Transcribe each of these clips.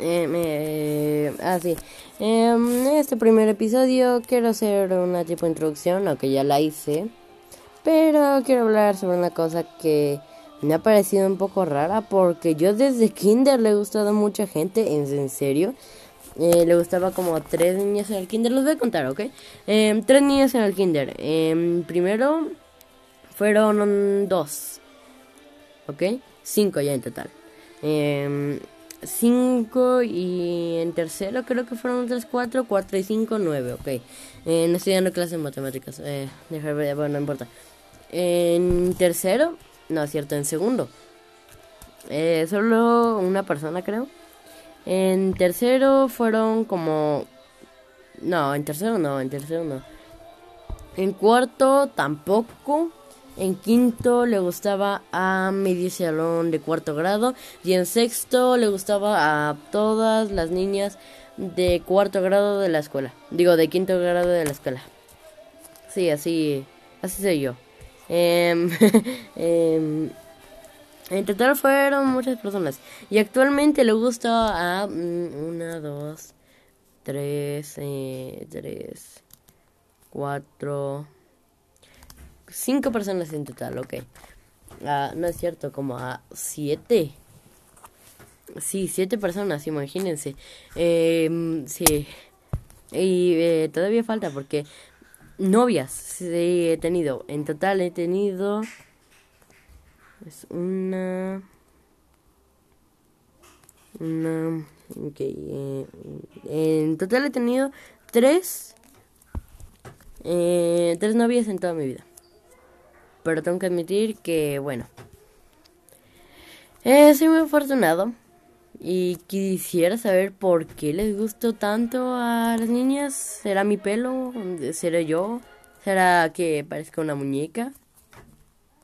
Em, eh, ah, sí. Em, en este primer episodio quiero hacer una tipo de introducción, aunque ya la hice. Pero quiero hablar sobre una cosa que me ha parecido un poco rara porque yo desde kinder le he gustado a mucha gente, en, serio. Eh, le gustaba como tres niñas en el kinder, los voy a contar, ¿ok? Em, tres niñas en el kinder. primero fueron dos, ¿ok? Cinco ya en total. 5 y en tercero creo que fueron 3, 4, 4 y 5, 9, ok. Eh, no estoy dando clases de matemáticas, eh, bueno, no importa. En tercero, no es cierto, en segundo. Eh, solo una persona creo. En tercero fueron como... No, en tercero no, en tercero no. En cuarto tampoco. En quinto le gustaba a medio salón de cuarto grado. Y en sexto le gustaba a todas las niñas de cuarto grado de la escuela. Digo, de quinto grado de la escuela. Sí, así, así soy yo. Em, em, en total fueron muchas personas. Y actualmente le gusta a mm, una, dos, tres, eh, tres, cuatro cinco personas en total, ok. Ah, no es cierto, como a siete. Sí, siete personas, imagínense. Eh, sí. Y eh, todavía falta porque novias sí, he tenido. En total he tenido... Es una... Una... Ok. Eh, en total he tenido tres... Eh, tres novias en toda mi vida pero tengo que admitir que, bueno, eh, soy muy afortunado y quisiera saber por qué les gustó tanto a las niñas. ¿Será mi pelo? ¿Será yo? ¿Será que parezca una muñeca?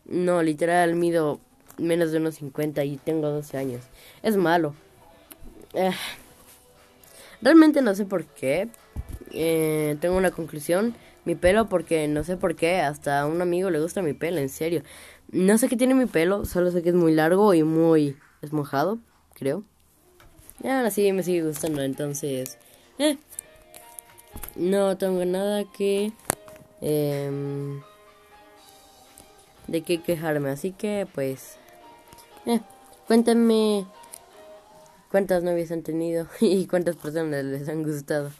No, literal, mido menos de unos 50 y tengo 12 años. Es malo. Eh, realmente no sé por qué. Eh, tengo una conclusión mi pelo porque no sé por qué, hasta a un amigo le gusta mi pelo, en serio. No sé qué tiene mi pelo, solo sé que es muy largo y muy esmojado, creo. Y ahora sí me sigue gustando, entonces... Eh, no tengo nada que... Eh, de qué quejarme, así que pues... Eh, cuéntenme cuántas novias han tenido y cuántas personas les han gustado.